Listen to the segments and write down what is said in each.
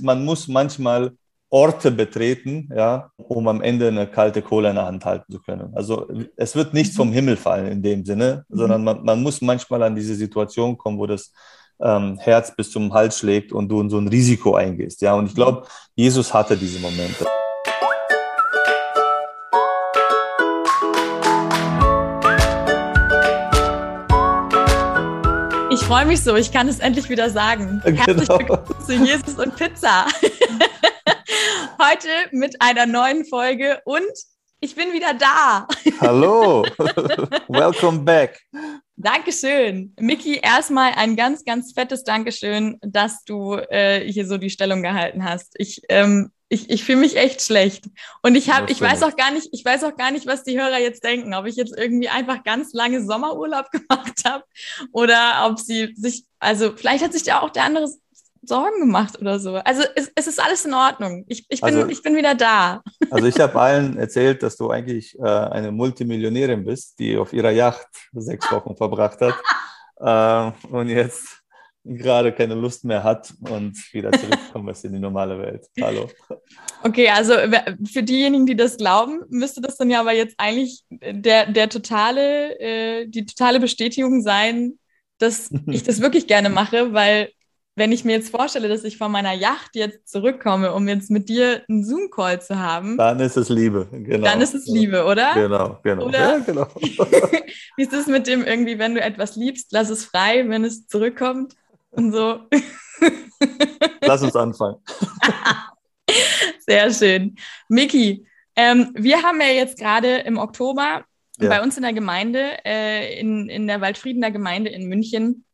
Man muss manchmal Orte betreten, ja, um am Ende eine kalte Kohle in der Hand halten zu können. Also es wird nichts vom Himmel fallen in dem Sinne, sondern man, man, muss manchmal an diese Situation kommen, wo das ähm, Herz bis zum Hals schlägt und du in so ein Risiko eingehst. Ja, und ich glaube, Jesus hatte diese Momente. Ich freue mich so, ich kann es endlich wieder sagen. Genau. Herzlich willkommen zu Jesus und Pizza. Heute mit einer neuen Folge und ich bin wieder da. Hallo, welcome back. Dankeschön. Miki, erstmal ein ganz, ganz fettes Dankeschön, dass du äh, hier so die Stellung gehalten hast. Ich ähm, ich, ich fühle mich echt schlecht. Und ich habe, ich weiß auch gar nicht, ich weiß auch gar nicht, was die Hörer jetzt denken, ob ich jetzt irgendwie einfach ganz lange Sommerurlaub gemacht habe oder ob sie sich, also vielleicht hat sich ja auch der andere Sorgen gemacht oder so. Also es, es ist alles in Ordnung. Ich, ich, bin, also, ich bin wieder da. Also ich habe allen erzählt, dass du eigentlich äh, eine Multimillionärin bist, die auf ihrer Yacht sechs Wochen verbracht hat. äh, und jetzt gerade keine Lust mehr hat und wieder zurückkommen ist in die normale Welt. Hallo. Okay, also für diejenigen, die das glauben, müsste das dann ja aber jetzt eigentlich der, der totale, äh, die totale Bestätigung sein, dass ich das wirklich gerne mache, weil wenn ich mir jetzt vorstelle, dass ich von meiner Yacht jetzt zurückkomme, um jetzt mit dir einen Zoom-Call zu haben. Dann ist es Liebe, genau. Dann ist es Liebe, oder? Genau, genau. Oder? Ja, genau. Wie ist es mit dem irgendwie, wenn du etwas liebst, lass es frei, wenn es zurückkommt? Und so. Lass uns anfangen. Sehr schön. Miki, ähm, wir haben ja jetzt gerade im Oktober ja. bei uns in der Gemeinde, äh, in, in der Waldfriedener Gemeinde in München,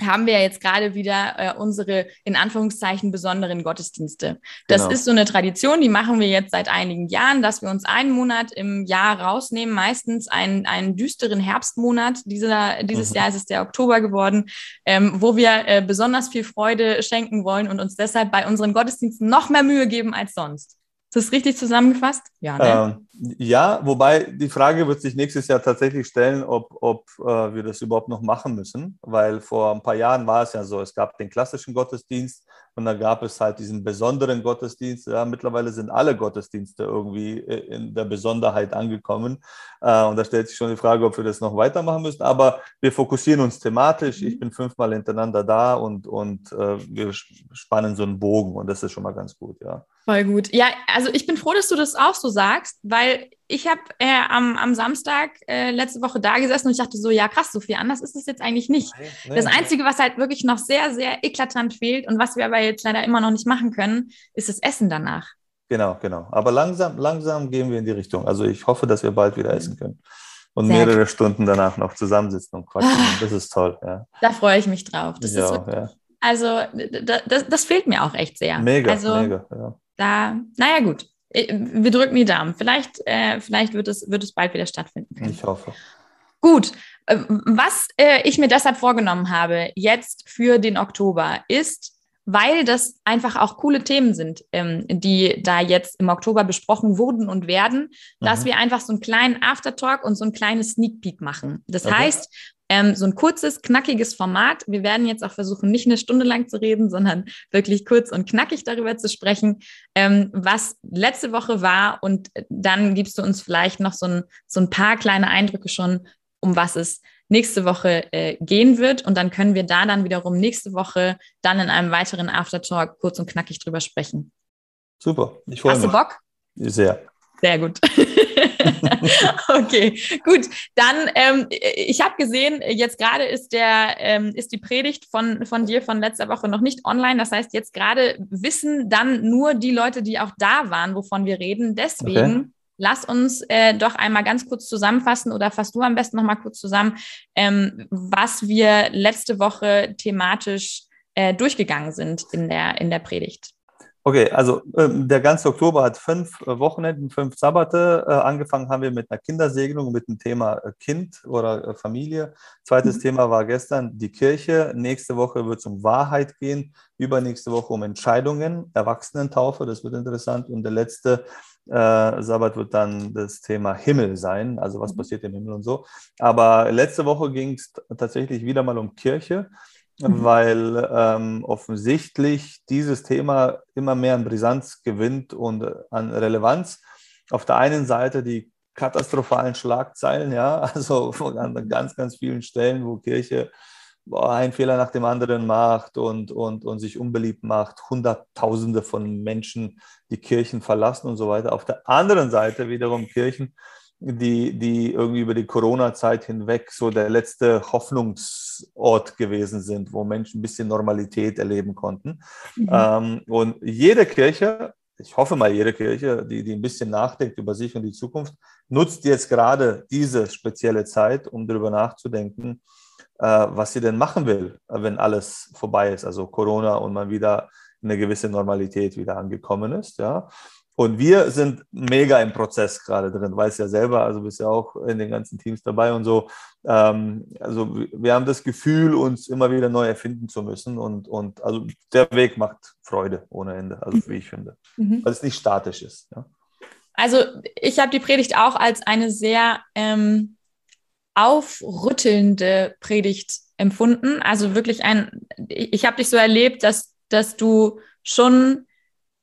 haben wir ja jetzt gerade wieder äh, unsere in Anführungszeichen besonderen Gottesdienste. Das genau. ist so eine Tradition, die machen wir jetzt seit einigen Jahren, dass wir uns einen Monat im Jahr rausnehmen, meistens einen, einen düsteren Herbstmonat. Dieser, dieses mhm. Jahr ist es der Oktober geworden, ähm, wo wir äh, besonders viel Freude schenken wollen und uns deshalb bei unseren Gottesdiensten noch mehr Mühe geben als sonst. Ist das richtig zusammengefasst? Ja, ne? ähm, ja, wobei die Frage wird sich nächstes Jahr tatsächlich stellen, ob, ob äh, wir das überhaupt noch machen müssen, weil vor ein paar Jahren war es ja so, es gab den klassischen Gottesdienst und dann gab es halt diesen besonderen Gottesdienst. Ja, mittlerweile sind alle Gottesdienste irgendwie in der Besonderheit angekommen äh, und da stellt sich schon die Frage, ob wir das noch weitermachen müssen, aber wir fokussieren uns thematisch. Ich bin fünfmal hintereinander da und, und äh, wir spannen so einen Bogen und das ist schon mal ganz gut, ja. Voll gut. Ja, also ich bin froh, dass du das auch so sagst, weil ich habe äh, am, am Samstag äh, letzte Woche da gesessen und ich dachte so, ja krass, so viel anders ist es jetzt eigentlich nicht. Nein, nein, das Einzige, was halt wirklich noch sehr, sehr eklatant fehlt und was wir aber jetzt leider immer noch nicht machen können, ist das Essen danach. Genau, genau. Aber langsam, langsam gehen wir in die Richtung. Also ich hoffe, dass wir bald wieder essen können und sehr mehrere gut. Stunden danach noch zusammensitzen und quatschen. Ah, das ist toll. Ja. Da freue ich mich drauf. Das ja, ist wirklich, ja. Also das, das, fehlt mir auch echt sehr. Mega, also, mega. Ja da, naja, gut. Äh, wir drücken die Daumen. Vielleicht, äh, vielleicht wird, es, wird es bald wieder stattfinden können. Ich hoffe. Gut. Äh, was äh, ich mir deshalb vorgenommen habe, jetzt für den Oktober, ist, weil das einfach auch coole Themen sind, ähm, die da jetzt im Oktober besprochen wurden und werden, mhm. dass wir einfach so einen kleinen Aftertalk und so ein kleines Sneak Peek machen. Das okay. heißt, ähm, so ein kurzes, knackiges Format. Wir werden jetzt auch versuchen, nicht eine Stunde lang zu reden, sondern wirklich kurz und knackig darüber zu sprechen, ähm, was letzte Woche war. Und dann gibst du uns vielleicht noch so ein, so ein paar kleine Eindrücke schon, um was es nächste Woche äh, gehen wird. Und dann können wir da dann wiederum nächste Woche dann in einem weiteren Aftertalk kurz und knackig drüber sprechen. Super, ich freue mich. Hast du Bock? Sehr. Sehr gut. okay, gut. Dann, ähm, ich habe gesehen, jetzt gerade ist der ähm, ist die Predigt von von dir von letzter Woche noch nicht online. Das heißt, jetzt gerade wissen dann nur die Leute, die auch da waren, wovon wir reden. Deswegen okay. lass uns äh, doch einmal ganz kurz zusammenfassen oder fass du am besten noch mal kurz zusammen, ähm, was wir letzte Woche thematisch äh, durchgegangen sind in der in der Predigt. Okay, also ähm, der ganze Oktober hat fünf äh, Wochenenden, fünf Sabbate. Äh, angefangen haben wir mit einer Kindersegnung, mit dem Thema äh, Kind oder äh, Familie. Zweites mhm. Thema war gestern die Kirche. Nächste Woche wird es um Wahrheit gehen. Übernächste Woche um Entscheidungen, Erwachsenentaufe, das wird interessant. Und der letzte äh, Sabbat wird dann das Thema Himmel sein, also was mhm. passiert im Himmel und so. Aber letzte Woche ging es tatsächlich wieder mal um Kirche. Mhm. weil ähm, offensichtlich dieses Thema immer mehr an Brisanz gewinnt und an Relevanz. Auf der einen Seite die katastrophalen Schlagzeilen, ja, also an ganz, ganz vielen Stellen, wo Kirche einen Fehler nach dem anderen macht und, und, und sich unbeliebt macht, Hunderttausende von Menschen die Kirchen verlassen und so weiter. Auf der anderen Seite wiederum Kirchen, die, die irgendwie über die Corona-Zeit hinweg so der letzte Hoffnungsort gewesen sind, wo Menschen ein bisschen Normalität erleben konnten. Mhm. Ähm, und jede Kirche, ich hoffe mal, jede Kirche, die, die ein bisschen nachdenkt über sich und die Zukunft, nutzt jetzt gerade diese spezielle Zeit, um darüber nachzudenken, äh, was sie denn machen will, wenn alles vorbei ist, also Corona und man wieder eine gewisse Normalität wieder angekommen ist. Ja. Und wir sind mega im Prozess gerade drin, weiß ja selber, also bist ja auch in den ganzen Teams dabei und so. Ähm, also wir haben das Gefühl, uns immer wieder neu erfinden zu müssen und, und also der Weg macht Freude ohne Ende, also wie ich finde, mhm. weil es nicht statisch ist. Ja. Also ich habe die Predigt auch als eine sehr ähm, aufrüttelnde Predigt empfunden. Also wirklich ein, ich habe dich so erlebt, dass, dass du schon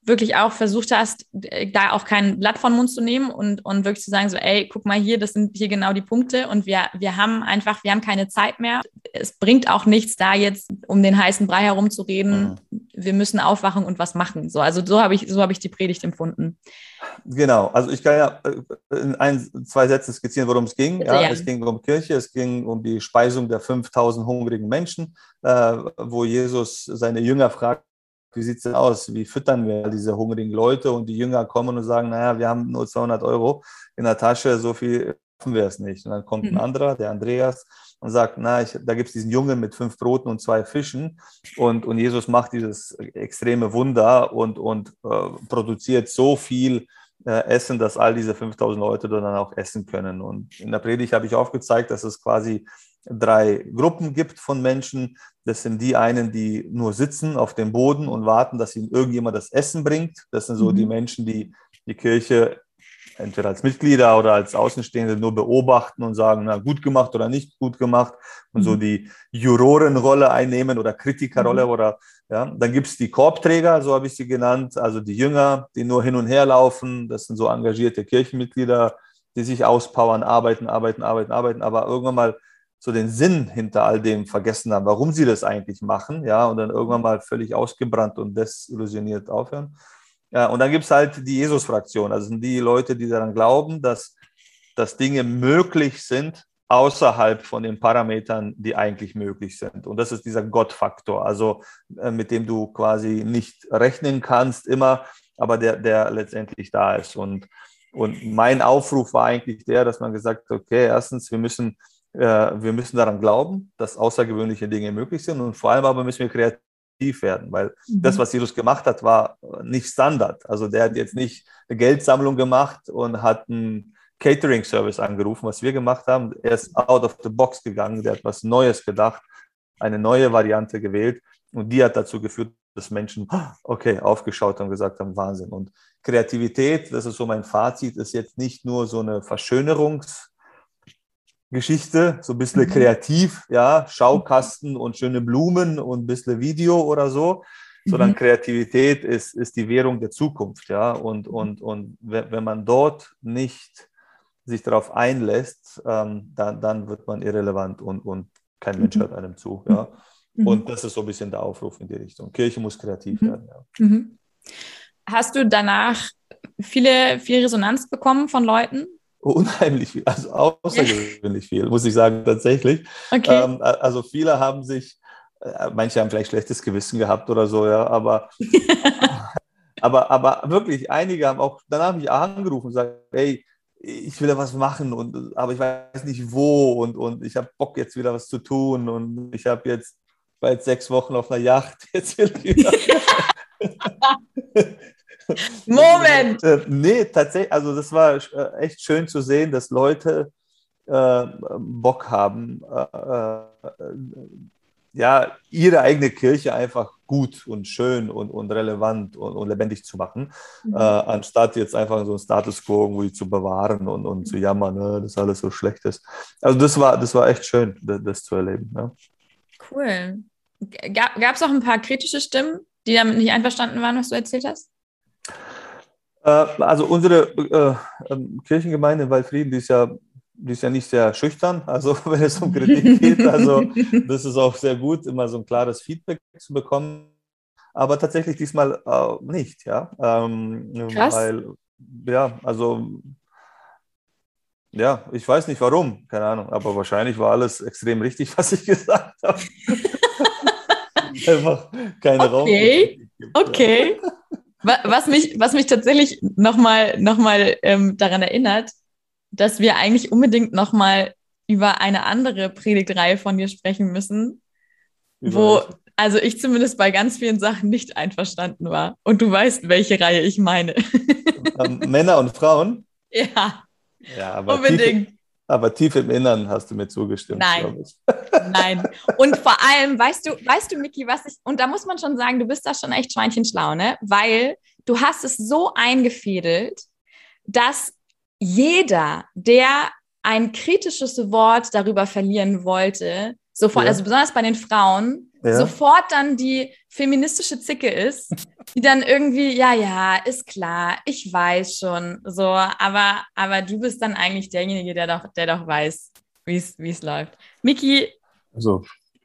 wirklich auch versucht hast, da auch kein Blatt von Mund zu nehmen und, und wirklich zu sagen, so, ey, guck mal hier, das sind hier genau die Punkte und wir, wir haben einfach, wir haben keine Zeit mehr. Es bringt auch nichts, da jetzt um den heißen Brei herumzureden. Mhm. Wir müssen aufwachen und was machen. So, also so habe ich, so habe ich die Predigt empfunden. Genau, also ich kann ja äh, in ein, zwei Sätzen skizzieren, worum es ging. Ja, ja. Es ging um Kirche, es ging um die Speisung der 5000 hungrigen Menschen, äh, wo Jesus seine Jünger fragt, wie sieht es denn aus? Wie füttern wir diese hungrigen Leute? Und die Jünger kommen und sagen, naja, wir haben nur 200 Euro in der Tasche, so viel schaffen wir es nicht. Und dann kommt ein mhm. anderer, der Andreas, und sagt, na, ich, da gibt es diesen Jungen mit fünf Broten und zwei Fischen. Und, und Jesus macht dieses extreme Wunder und, und äh, produziert so viel äh, Essen, dass all diese 5000 Leute dann auch essen können. Und in der Predigt habe ich aufgezeigt, dass es quasi drei Gruppen gibt von Menschen. Das sind die einen, die nur sitzen auf dem Boden und warten, dass ihnen irgendjemand das Essen bringt. Das sind so mhm. die Menschen, die die Kirche entweder als Mitglieder oder als Außenstehende nur beobachten und sagen, na, gut gemacht oder nicht gut gemacht und mhm. so die Jurorenrolle einnehmen oder Kritikerrolle mhm. oder ja, dann gibt es die Korbträger, so habe ich sie genannt, also die Jünger, die nur hin und her laufen. Das sind so engagierte Kirchenmitglieder, die sich auspowern, arbeiten, arbeiten, arbeiten, arbeiten, aber irgendwann mal so den Sinn hinter all dem vergessen haben, warum sie das eigentlich machen, ja, und dann irgendwann mal völlig ausgebrannt und desillusioniert aufhören. Ja, und dann gibt es halt die Jesus-Fraktion, also sind die Leute, die daran glauben, dass, dass Dinge möglich sind außerhalb von den Parametern, die eigentlich möglich sind. Und das ist dieser Gott-Faktor, also äh, mit dem du quasi nicht rechnen kannst immer, aber der, der letztendlich da ist. Und, und mein Aufruf war eigentlich der, dass man gesagt hat, okay, erstens, wir müssen äh, wir müssen daran glauben, dass außergewöhnliche Dinge möglich sind und vor allem aber müssen wir kreativ werden, weil mhm. das, was Jesus gemacht hat, war nicht Standard. Also der hat jetzt nicht eine Geldsammlung gemacht und hat einen Catering-Service angerufen, was wir gemacht haben. Er ist out of the box gegangen, der hat was Neues gedacht, eine neue Variante gewählt und die hat dazu geführt, dass Menschen, okay, aufgeschaut haben und gesagt haben, Wahnsinn. Und Kreativität, das ist so mein Fazit, ist jetzt nicht nur so eine Verschönerungs- Geschichte, so ein bisschen mhm. kreativ, ja, Schaukasten und schöne Blumen und ein bisschen Video oder so, sondern mhm. Kreativität ist, ist die Währung der Zukunft, ja, und, und, und wenn man dort nicht sich darauf einlässt, ähm, dann, dann wird man irrelevant und, und kein Mensch mhm. hört einem zu, ja. Mhm. Und das ist so ein bisschen der Aufruf in die Richtung. Kirche muss kreativ mhm. werden, ja. Mhm. Hast du danach viele, viel Resonanz bekommen von Leuten, Unheimlich viel, also außergewöhnlich viel, muss ich sagen, tatsächlich. Okay. Ähm, also viele haben sich, äh, manche haben vielleicht schlechtes Gewissen gehabt oder so, ja, aber, aber, aber wirklich, einige haben auch danach mich angerufen und gesagt, hey, ich will da was machen, und, aber ich weiß nicht wo und, und ich habe Bock jetzt wieder was zu tun und ich habe jetzt, jetzt sechs Wochen auf einer Yacht, jetzt will ich wieder. Moment! Äh, nee, tatsächlich, also das war äh, echt schön zu sehen, dass Leute äh, Bock haben, äh, äh, ja, ihre eigene Kirche einfach gut und schön und, und relevant und, und lebendig zu machen, mhm. äh, anstatt jetzt einfach so ein Status quo irgendwie zu bewahren und, und zu jammern, ne, dass alles so schlecht ist. Also das war, das war echt schön, das, das zu erleben. Ja. Cool. Gab es auch ein paar kritische Stimmen, die damit nicht einverstanden waren, was du erzählt hast? Äh, also unsere äh, ähm, Kirchengemeinde in Waldfrieden, die ist ja die ist ja nicht sehr schüchtern, also wenn es um Kritik geht. Also das ist auch sehr gut, immer so ein klares Feedback zu bekommen. Aber tatsächlich diesmal äh, nicht, ja. Ähm, Krass. Weil, ja, also ja, ich weiß nicht warum, keine Ahnung, aber wahrscheinlich war alles extrem richtig, was ich gesagt habe. Einfach keine okay. Raum. Okay. Was mich, was mich tatsächlich nochmal noch mal, ähm, daran erinnert, dass wir eigentlich unbedingt nochmal über eine andere Predigtreihe von dir sprechen müssen, über wo also ich zumindest bei ganz vielen Sachen nicht einverstanden war. Und du weißt, welche Reihe ich meine. Ähm, Männer und Frauen? Ja. Ja, aber unbedingt. Tief, aber tief im Innern hast du mir zugestimmt. Nein. Nein. Und vor allem, weißt du, weißt du, Miki, was ich, und da muss man schon sagen, du bist da schon echt schweinchenschlau, ne? Weil du hast es so eingefädelt, dass jeder, der ein kritisches Wort darüber verlieren wollte, sofort, ja. also besonders bei den Frauen, ja. sofort dann die feministische Zicke ist, die dann irgendwie, ja, ja, ist klar, ich weiß schon, so, aber, aber du bist dann eigentlich derjenige, der doch, der doch weiß, wie es läuft. Miki, also,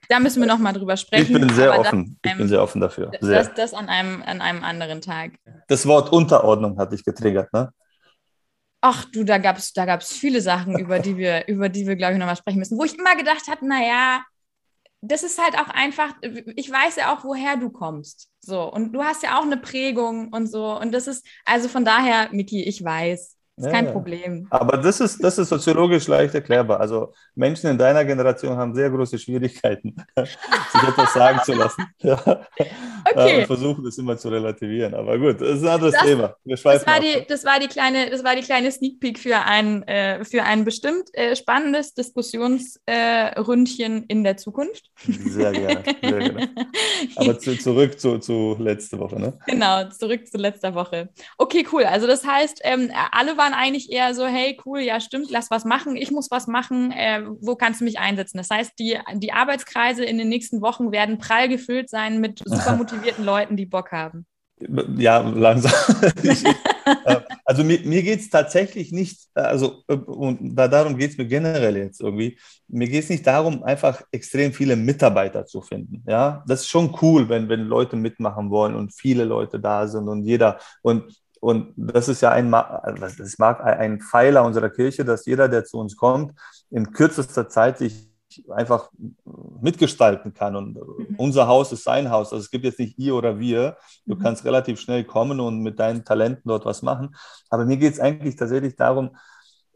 da müssen wir nochmal drüber sprechen. Ich bin sehr offen. Einem, ich bin sehr offen dafür. Sehr. Das, das an, einem, an einem anderen Tag. Das Wort Unterordnung hat dich getriggert, ne? Ach du, da gab es da gab's viele Sachen, über die wir, über die wir, glaube ich, nochmal sprechen müssen, wo ich immer gedacht habe, naja, das ist halt auch einfach, ich weiß ja auch, woher du kommst. So, und du hast ja auch eine Prägung und so. Und das ist, also von daher, Miki, ich weiß. Ist ja, kein Problem. Aber das ist, das ist soziologisch leicht erklärbar. Also Menschen in deiner Generation haben sehr große Schwierigkeiten, sich etwas sagen zu lassen. Ja. Okay. Und versuchen das immer zu relativieren. Aber gut, das ist ein anderes das, Thema. Wir das, war die, das, war die kleine, das war die kleine Sneak Peek für ein, äh, für ein bestimmt äh, spannendes Diskussionsründchen äh, in der Zukunft. Sehr gerne. Sehr gerne. Aber zu, zurück zu, zu letzter Woche, ne? Genau, zurück zu letzter Woche. Okay, cool. Also das heißt, ähm, alle waren waren eigentlich eher so, hey, cool, ja, stimmt, lass was machen, ich muss was machen, äh, wo kannst du mich einsetzen? Das heißt, die, die Arbeitskreise in den nächsten Wochen werden prall gefüllt sein mit super motivierten Leuten, die Bock haben. Ja, langsam. Äh, also mir, mir geht es tatsächlich nicht, also äh, und da, darum geht es mir generell jetzt irgendwie, mir geht es nicht darum, einfach extrem viele Mitarbeiter zu finden. Ja, das ist schon cool, wenn, wenn Leute mitmachen wollen und viele Leute da sind und jeder und und das ist ja ein, das mag ein Pfeiler unserer Kirche, dass jeder, der zu uns kommt, in kürzester Zeit sich einfach mitgestalten kann. Und mhm. unser Haus ist sein Haus. Also es gibt jetzt nicht ihr oder wir. Du mhm. kannst relativ schnell kommen und mit deinen Talenten dort was machen. Aber mir geht es eigentlich tatsächlich darum,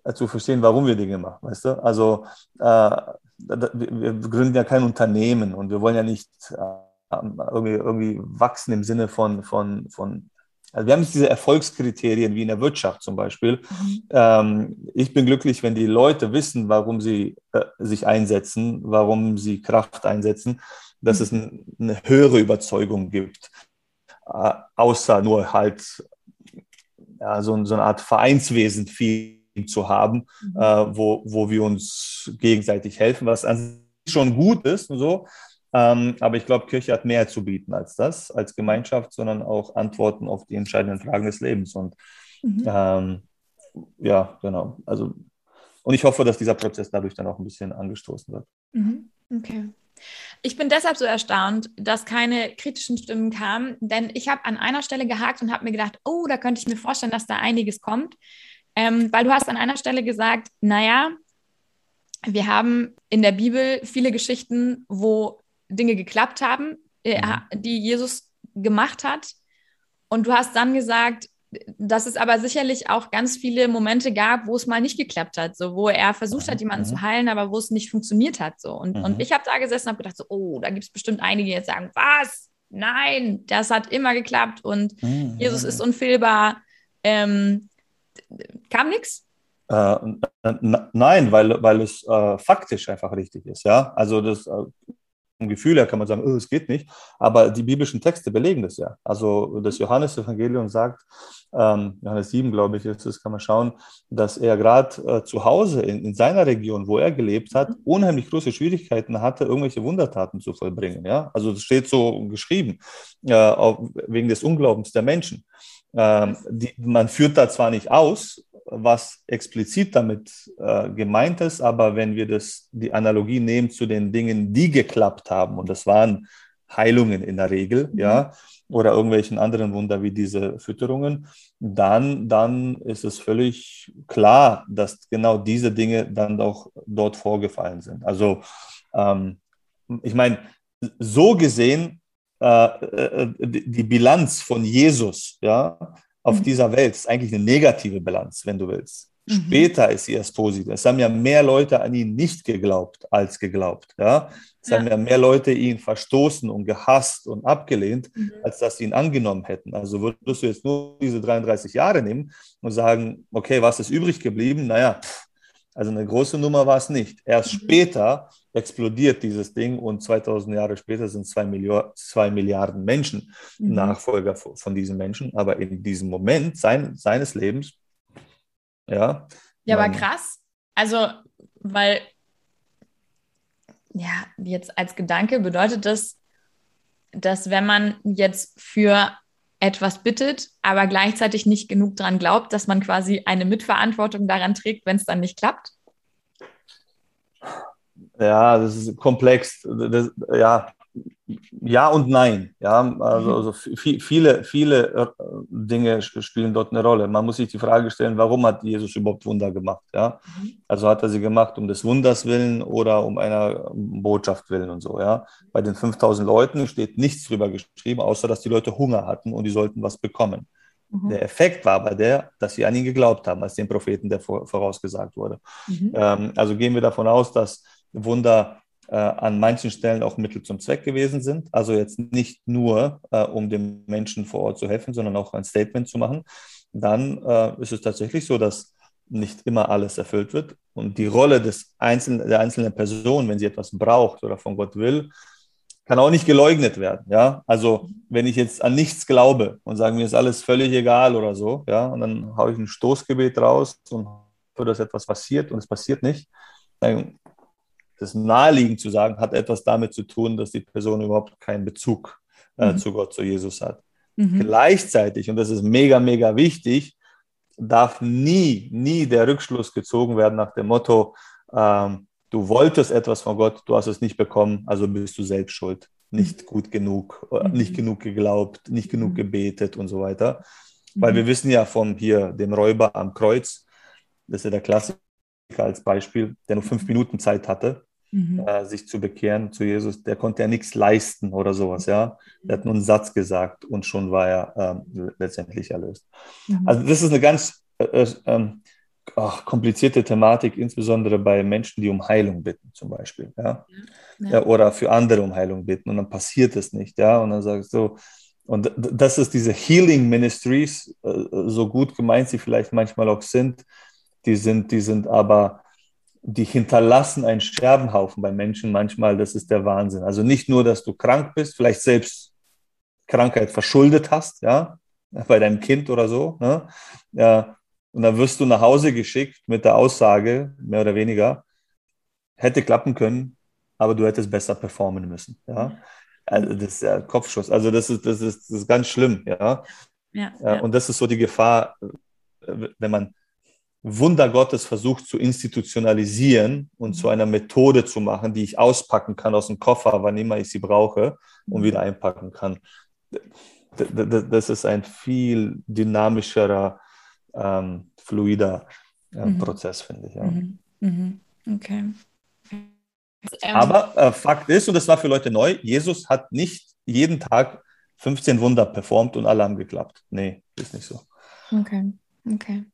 äh, zu verstehen, warum wir Dinge machen. Weißt du? Also äh, wir gründen ja kein Unternehmen und wir wollen ja nicht äh, irgendwie, irgendwie wachsen im Sinne von, von, von also wir haben jetzt diese Erfolgskriterien wie in der Wirtschaft zum Beispiel. Mhm. Ähm, ich bin glücklich, wenn die Leute wissen, warum sie äh, sich einsetzen, warum sie Kraft einsetzen, dass mhm. es ein, eine höhere Überzeugung gibt, äh, außer nur halt ja, so, so, eine Art Vereinswesen viel zu haben, mhm. äh, wo, wo wir uns gegenseitig helfen, was an sich schon gut ist und so. Ähm, aber ich glaube, Kirche hat mehr zu bieten als das, als Gemeinschaft, sondern auch Antworten auf die entscheidenden Fragen des Lebens. Und mhm. ähm, ja, genau. Also, und ich hoffe, dass dieser Prozess dadurch dann auch ein bisschen angestoßen wird. Mhm. Okay. Ich bin deshalb so erstaunt, dass keine kritischen Stimmen kamen, denn ich habe an einer Stelle gehakt und habe mir gedacht, oh, da könnte ich mir vorstellen, dass da einiges kommt. Ähm, weil du hast an einer Stelle gesagt, naja, wir haben in der Bibel viele Geschichten, wo Dinge geklappt haben, äh, mhm. die Jesus gemacht hat. Und du hast dann gesagt, dass es aber sicherlich auch ganz viele Momente gab, wo es mal nicht geklappt hat, so wo er versucht hat, mhm. jemanden mhm. zu heilen, aber wo es nicht funktioniert hat. So. Und, mhm. und ich habe da gesessen und habe gedacht, so, oh, da gibt es bestimmt einige, die jetzt sagen, was? Nein, das hat immer geklappt und mhm. Jesus ist unfehlbar. Ähm, kam nichts? Äh, nein, weil, weil es äh, faktisch einfach richtig ist. Ja, also das äh, Gefühl her kann man sagen, oh, es geht nicht, aber die biblischen Texte belegen das ja. Also das Johannesevangelium sagt, ähm, Johannes 7, glaube ich, ist es, kann man schauen, dass er gerade äh, zu Hause in, in, seiner Region, wo er gelebt hat, unheimlich große Schwierigkeiten hatte, irgendwelche Wundertaten zu vollbringen. Ja? Also das steht so geschrieben, äh, wegen des Unglaubens der Menschen. Ähm, die, man führt da zwar nicht aus, was explizit damit äh, gemeint ist, aber wenn wir das, die Analogie nehmen zu den Dingen, die geklappt haben, und das waren Heilungen in der Regel, mhm. ja, oder irgendwelchen anderen Wunder wie diese Fütterungen, dann, dann ist es völlig klar, dass genau diese Dinge dann auch dort vorgefallen sind. Also ähm, ich meine, so gesehen, äh, äh die Bilanz von Jesus, ja, auf mhm. dieser Welt. Ist eigentlich eine negative Bilanz, wenn du willst. Mhm. Später ist sie erst positiv. Es haben ja mehr Leute an ihn nicht geglaubt als geglaubt. Ja? Es ja. haben ja mehr Leute ihn verstoßen und gehasst und abgelehnt, mhm. als dass sie ihn angenommen hätten. Also würdest du jetzt nur diese 33 Jahre nehmen und sagen, okay, was ist übrig geblieben? Naja, also eine große Nummer war es nicht. Erst mhm. später explodiert dieses Ding und 2000 Jahre später sind zwei, Milliard, zwei Milliarden Menschen mhm. Nachfolger von diesen Menschen. Aber in diesem Moment sein, seines Lebens, ja. Ja, aber krass. Also, weil, ja, jetzt als Gedanke bedeutet das, dass wenn man jetzt für etwas bittet, aber gleichzeitig nicht genug daran glaubt, dass man quasi eine Mitverantwortung daran trägt, wenn es dann nicht klappt? Ja, das ist komplex. Das, ja, ja und nein. Ja, also, also viele, viele äh, Dinge spielen dort eine Rolle. Man muss sich die Frage stellen, warum hat Jesus überhaupt Wunder gemacht? Ja, mhm. also hat er sie gemacht um des Wunders willen oder um einer Botschaft willen und so. Ja, bei den 5000 Leuten steht nichts drüber geschrieben, außer dass die Leute Hunger hatten und die sollten was bekommen. Mhm. Der Effekt war aber der, dass sie an ihn geglaubt haben, als den Propheten, der vorausgesagt wurde. Mhm. Ähm, also gehen wir davon aus, dass Wunder äh, an manchen Stellen auch Mittel zum Zweck gewesen sind. Also jetzt nicht nur, äh, um dem Menschen vor Ort zu helfen, sondern auch ein Statement zu machen. Dann äh, ist es tatsächlich so, dass nicht immer alles erfüllt wird. Und die Rolle des einzelnen, der einzelnen Person, wenn sie etwas braucht oder von Gott will, kann auch nicht geleugnet werden. Ja? Also wenn ich jetzt an nichts glaube und sage, mir ist alles völlig egal oder so, ja, und dann haue ich ein Stoßgebet raus und hoffe, dass etwas passiert und es passiert nicht, dann das naheliegend zu sagen, hat etwas damit zu tun, dass die Person überhaupt keinen Bezug äh, mhm. zu Gott, zu Jesus hat. Mhm. Gleichzeitig, und das ist mega, mega wichtig, darf nie, nie der Rückschluss gezogen werden nach dem Motto, ähm, du wolltest etwas von Gott, du hast es nicht bekommen, also bist du selbst schuld. Nicht mhm. gut genug, äh, mhm. nicht genug geglaubt, nicht genug mhm. gebetet und so weiter. Weil wir wissen ja von hier dem Räuber am Kreuz, das ist ja der Klassiker als Beispiel, der nur fünf Minuten Zeit hatte, mhm. äh, sich zu bekehren zu Jesus, der konnte ja nichts leisten oder sowas, ja. Der hat nur einen Satz gesagt und schon war er ähm, letztendlich erlöst. Mhm. Also das ist eine ganz äh, äh, ähm, ach, komplizierte Thematik, insbesondere bei Menschen, die um Heilung bitten, zum Beispiel, ja? ja. ja. Oder für andere um Heilung bitten und dann passiert es nicht, ja. Und dann sagst du, und das ist diese Healing Ministries, äh, so gut gemeint sie vielleicht manchmal auch sind, die sind, die sind aber die hinterlassen einen Scherbenhaufen bei Menschen manchmal, das ist der Wahnsinn. Also nicht nur, dass du krank bist, vielleicht selbst Krankheit verschuldet hast, ja, bei deinem Kind oder so, ne? ja, und dann wirst du nach Hause geschickt mit der Aussage, mehr oder weniger, hätte klappen können, aber du hättest besser performen müssen, ja. Also das ist ja Kopfschuss. Also das ist, das ist, das ist ganz schlimm, ja. Ja, ja. Und das ist so die Gefahr, wenn man Wunder Gottes versucht zu institutionalisieren und zu einer Methode zu machen, die ich auspacken kann aus dem Koffer, wann immer ich sie brauche und wieder einpacken kann. Das ist ein viel dynamischerer, ähm, fluider äh, mhm. Prozess, finde ich. Ja. Mhm. Mhm. Okay. Aber äh, Fakt ist, und das war für Leute neu, Jesus hat nicht jeden Tag 15 Wunder performt und alle haben geklappt. Nee, ist nicht so. Okay, okay.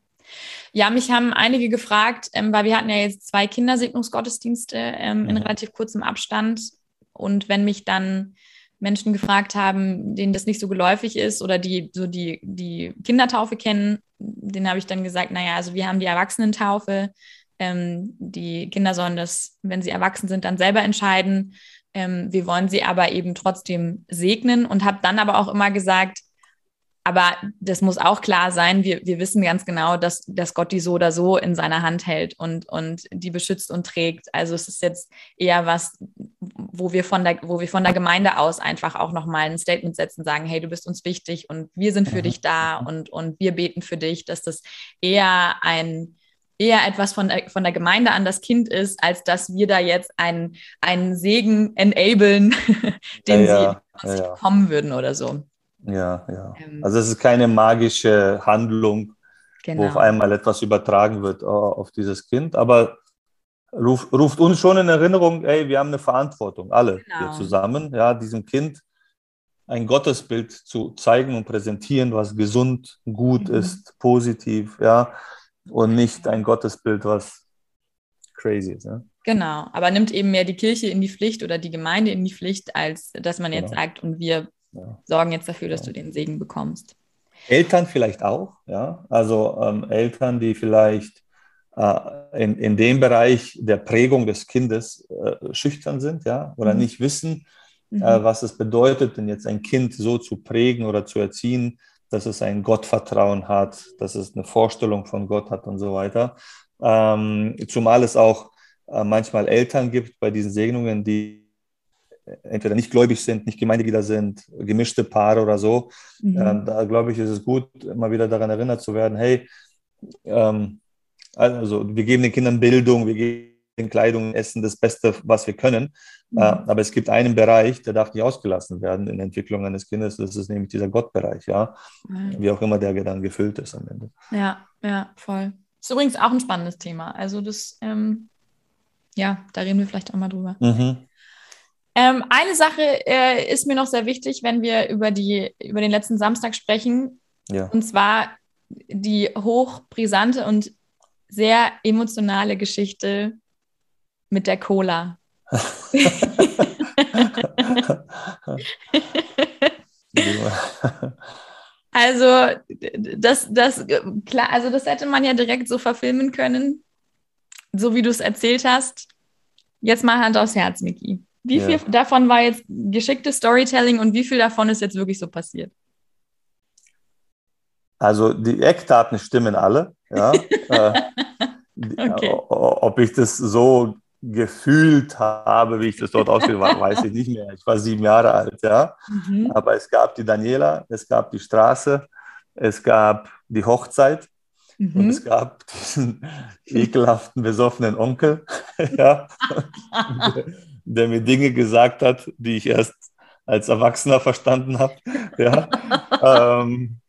Ja, mich haben einige gefragt, ähm, weil wir hatten ja jetzt zwei Kindersegnungsgottesdienste ähm, in mhm. relativ kurzem Abstand. Und wenn mich dann Menschen gefragt haben, denen das nicht so geläufig ist oder die so die, die Kindertaufe kennen, denen habe ich dann gesagt, naja, also wir haben die Erwachsenentaufe. Ähm, die Kinder sollen das, wenn sie erwachsen sind, dann selber entscheiden. ähm, wir wollen sie aber eben trotzdem segnen und habe dann aber auch immer gesagt, aber das muss auch klar sein, wir, wir wissen ganz genau, dass, dass Gott die so oder so in seiner Hand hält und, und die beschützt und trägt. Also es ist jetzt eher was, wo wir von der, wo wir von der Gemeinde aus einfach auch nochmal ein Statement setzen, sagen, hey, du bist uns wichtig und wir sind für dich da und, und wir beten für dich, dass das eher ein, eher etwas von der, von der Gemeinde an das Kind ist, als dass wir da jetzt einen, einen Segen enablen, den ja, sie ja, ja. kommen würden oder so. Ja, ja. Ähm, also es ist keine magische Handlung, genau. wo auf genau. einmal etwas übertragen wird äh, auf dieses Kind, aber ruft, ruft uns schon in Erinnerung, ey, wir haben eine Verantwortung, alle genau. hier zusammen, ja, diesem Kind ein Gottesbild zu zeigen und präsentieren, was gesund, gut mhm. ist, positiv, ja, und nicht ein Gottesbild, was crazy ist. Ja? Genau, aber nimmt eben mehr die Kirche in die Pflicht oder die Gemeinde in die Pflicht, als dass man jetzt genau. sagt, und wir ja. sorgen jetzt dafür, dass du den Segen bekommst. Eltern vielleicht auch, ja. Also ähm, Eltern, die vielleicht äh, in, in dem Bereich der Prägung des Kindes äh, schüchtern sind, ja, oder mhm. nicht wissen, mhm. äh, was es bedeutet, denn jetzt ein Kind so zu prägen oder zu erziehen, dass es ein Gottvertrauen hat, dass es eine Vorstellung von Gott hat und so weiter. Ähm, zumal es auch äh, manchmal Eltern gibt bei diesen Segnungen, die entweder nicht gläubig sind, nicht Gemeindeglieder sind, gemischte Paare oder so. Mhm. Ähm, da glaube ich, ist es gut, immer wieder daran erinnert zu werden, hey, ähm, also wir geben den Kindern Bildung, wir geben Kleidung, Essen, das Beste, was wir können. Mhm. Äh, aber es gibt einen Bereich, der darf nicht ausgelassen werden in der Entwicklung eines Kindes, das ist nämlich dieser Gottbereich, ja. Mhm. Wie auch immer der dann gefüllt ist am Ende. Ja, ja, voll. Ist übrigens auch ein spannendes Thema. Also das, ähm, ja, da reden wir vielleicht auch mal drüber. Mhm. Ähm, eine Sache äh, ist mir noch sehr wichtig, wenn wir über, die, über den letzten Samstag sprechen. Ja. Und zwar die hochbrisante und sehr emotionale Geschichte mit der Cola. also das, das, klar, also das hätte man ja direkt so verfilmen können, so wie du es erzählt hast. Jetzt mal Hand aufs Herz, Miki. Wie viel ja. davon war jetzt geschicktes Storytelling und wie viel davon ist jetzt wirklich so passiert? Also die Eckdaten stimmen alle. Ja. Äh, okay. Ob ich das so gefühlt habe, wie ich das dort ausgeführt habe, weiß ich nicht mehr. Ich war sieben Jahre alt, ja. Mhm. Aber es gab die Daniela, es gab die Straße, es gab die Hochzeit mhm. und es gab diesen ekelhaften, besoffenen Onkel, ja der mir Dinge gesagt hat, die ich erst als Erwachsener verstanden habe. Ja. ähm,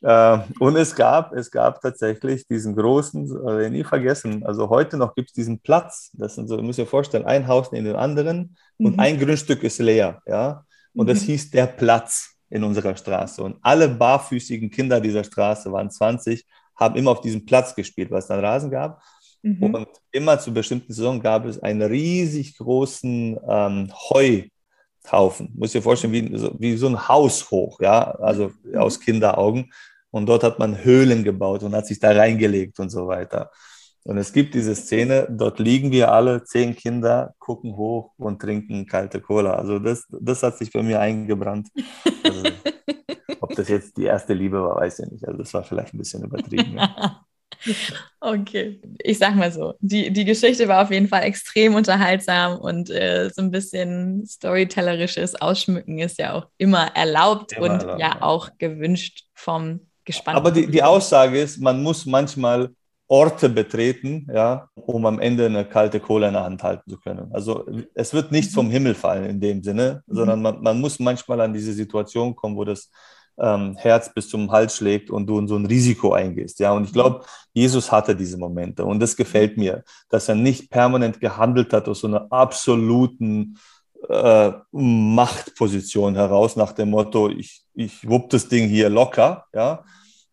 äh, und es gab, es gab tatsächlich diesen großen, äh, nie vergessen, also heute noch gibt es diesen Platz, das sind so, ihr müsst euch vorstellen, ein Haus neben dem anderen mhm. und ein Grundstück ist leer. Ja? Und mhm. das hieß der Platz in unserer Straße. Und alle barfüßigen Kinder dieser Straße, waren 20, haben immer auf diesem Platz gespielt, weil es dann Rasen gab. Mhm. Und immer zu bestimmten Saison gab es einen riesig großen ähm, Heuhaufen. Muss dir vorstellen, wie, so, wie so ein Haus hoch, ja, also mhm. aus Kinderaugen. Und dort hat man Höhlen gebaut und hat sich da reingelegt und so weiter. Und es gibt diese Szene, dort liegen wir alle, zehn Kinder, gucken hoch und trinken kalte Cola. Also das, das hat sich bei mir eingebrannt. Also, ob das jetzt die erste Liebe war, weiß ich nicht. Also das war vielleicht ein bisschen übertrieben. Ja. Okay, ich sag mal so, die, die Geschichte war auf jeden Fall extrem unterhaltsam und äh, so ein bisschen storytellerisches Ausschmücken ist ja auch immer erlaubt immer und erlaubt, ja auch gewünscht vom Gespannten. Aber die, die Aussage ist, man muss manchmal Orte betreten, ja, um am Ende eine kalte Kohle in der Hand halten zu können. Also es wird nichts vom Himmel fallen in dem Sinne, mhm. sondern man, man muss manchmal an diese Situation kommen, wo das ähm, Herz bis zum Hals schlägt und du in so ein Risiko eingehst. Ja, und ich glaube, Jesus hatte diese Momente und das gefällt mir, dass er nicht permanent gehandelt hat aus so einer absoluten äh, Machtposition heraus nach dem Motto, ich, ich wupp das Ding hier locker, ja,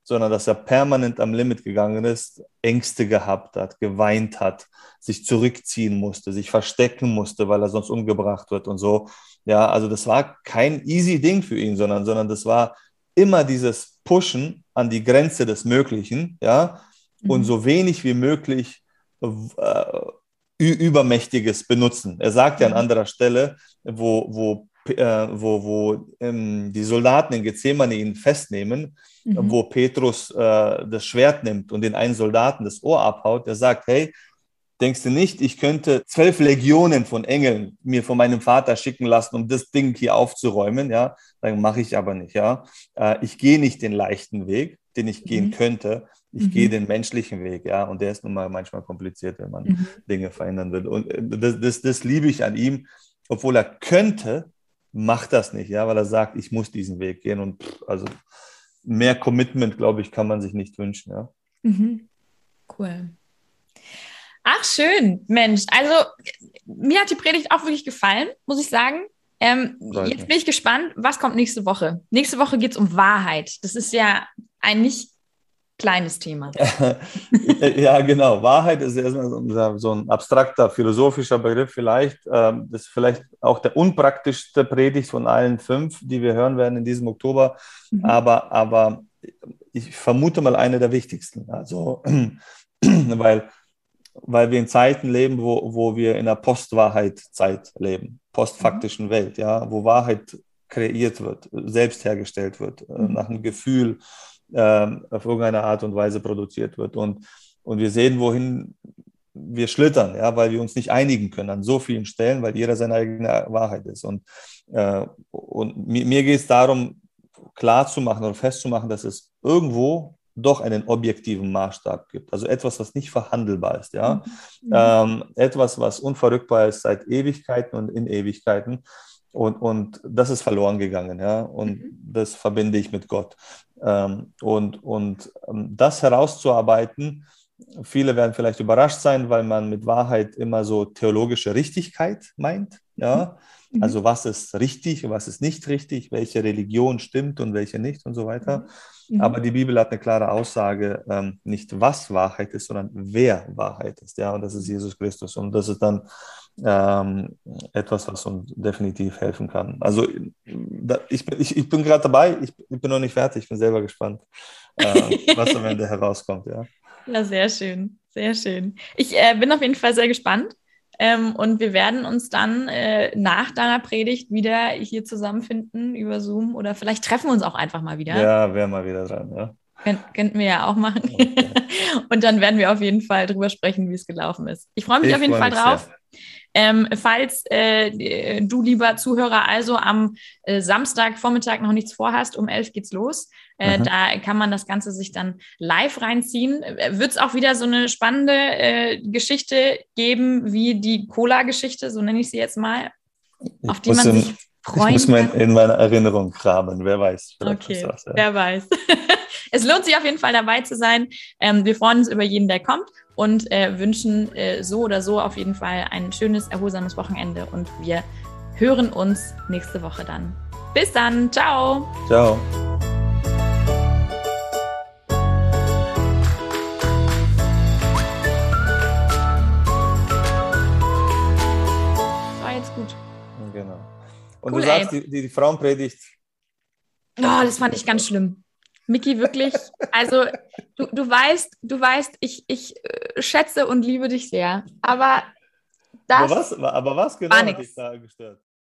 sondern dass er permanent am Limit gegangen ist, Ängste gehabt hat, geweint hat, sich zurückziehen musste, sich verstecken musste, weil er sonst umgebracht wird und so. Ja, also das war kein easy Ding für ihn, sondern, sondern das war immer dieses Pushen an die Grenze des Möglichen, ja, mhm. und so wenig wie möglich äh, Übermächtiges benutzen. Er sagt ja an mhm. anderer Stelle, wo, wo, äh, wo, wo ähm, die Soldaten in Gethsemane ihn festnehmen, mhm. wo Petrus äh, das Schwert nimmt und den einen Soldaten das Ohr abhaut, der sagt, hey, denkst du nicht, ich könnte zwölf Legionen von Engeln mir von meinem Vater schicken lassen, um das Ding hier aufzuräumen, ja, dann mache ich aber nicht, ja. Äh, ich gehe nicht den leichten Weg, den ich mhm. gehen könnte, ich mhm. gehe den menschlichen Weg, ja, und der ist nun mal manchmal kompliziert, wenn man mhm. Dinge verändern will. Und äh, das, das, das liebe ich an ihm, obwohl er könnte, macht das nicht, ja, weil er sagt, ich muss diesen Weg gehen. Und pff, also mehr Commitment, glaube ich, kann man sich nicht wünschen, ja. Mhm. Cool. Ach, schön, Mensch. Also, mir hat die Predigt auch wirklich gefallen, muss ich sagen. Ähm, jetzt bin ich gespannt, was kommt nächste Woche. Nächste Woche geht es um Wahrheit. Das ist ja ein nicht kleines Thema. ja, genau. Wahrheit ist erstmal so ein abstrakter philosophischer Begriff vielleicht. Ähm, das ist vielleicht auch der unpraktischste Predigt von allen fünf, die wir hören werden in diesem Oktober. Mhm. Aber, aber ich vermute mal eine der wichtigsten. Also, weil, weil wir in Zeiten leben, wo, wo wir in der Postwahrheit-Zeit leben, postfaktischen mhm. Welt, ja, wo Wahrheit kreiert wird, selbst hergestellt wird, äh, mhm. nach einem Gefühl, äh, auf irgendeine Art und Weise produziert wird. Und, und wir sehen, wohin wir schlittern, ja, weil wir uns nicht einigen können an so vielen Stellen, weil jeder seine eigene Wahrheit ist. Und, äh, und mir, mir geht es darum, klarzumachen oder festzumachen, dass es irgendwo doch einen objektiven Maßstab gibt. Also etwas, was nicht verhandelbar ist, ja. Mhm. Ähm, etwas, was unverrückbar ist seit Ewigkeiten und in Ewigkeiten. Und, und das ist verloren gegangen, ja. Und mhm. das verbinde ich mit Gott. Ähm, und, und ähm, das herauszuarbeiten, viele werden vielleicht überrascht sein, weil man mit Wahrheit immer so theologische Richtigkeit meint. Ja? Mhm. Also was ist richtig und was ist nicht richtig, welche Religion stimmt und welche nicht und so weiter. Mhm. Aber die Bibel hat eine klare Aussage, ähm, nicht was Wahrheit ist, sondern wer Wahrheit ist. Ja, und das ist Jesus Christus. Und das ist dann ähm, etwas, was uns definitiv helfen kann. Also da, ich, bin, ich, ich bin gerade dabei, ich, ich, bin noch nicht fertig, ich bin selber gespannt, äh, was am Ende herauskommt. Ja. Ja, sehr schön, sehr schön. Ich äh, bin auf jeden Fall sehr gespannt. Ähm, und wir werden uns dann äh, nach deiner Predigt wieder hier zusammenfinden über Zoom oder vielleicht treffen wir uns auch einfach mal wieder. Ja, wäre mal wieder dran, ja. Kön könnten wir ja auch machen. Okay. und dann werden wir auf jeden Fall drüber sprechen, wie es gelaufen ist. Ich freue mich ich auf jeden Fall drauf. Sehr. Ähm, falls äh, du, lieber Zuhörer, also am äh, Samstagvormittag noch nichts vorhast, um elf geht's los. Äh, da kann man das Ganze sich dann live reinziehen. Äh, Wird es auch wieder so eine spannende äh, Geschichte geben, wie die Cola-Geschichte, so nenne ich sie jetzt mal, auf die man in, sich freuen Ich muss mal in meiner Erinnerung kramen, wer weiß. Okay, das, ja. wer weiß. es lohnt sich auf jeden Fall dabei zu sein. Ähm, wir freuen uns über jeden, der kommt und äh, wünschen äh, so oder so auf jeden Fall ein schönes, erholsames Wochenende und wir hören uns nächste Woche dann. Bis dann, ciao. Ciao. War jetzt gut. Genau. Und cool, du sagst, die, die Frauenpredigt. Oh, das fand ich ganz schlimm. Miki, wirklich, also du, du weißt, du weißt, ich, ich äh, schätze und liebe dich sehr. Aber das. Aber was, aber was genau hat dich da gestört?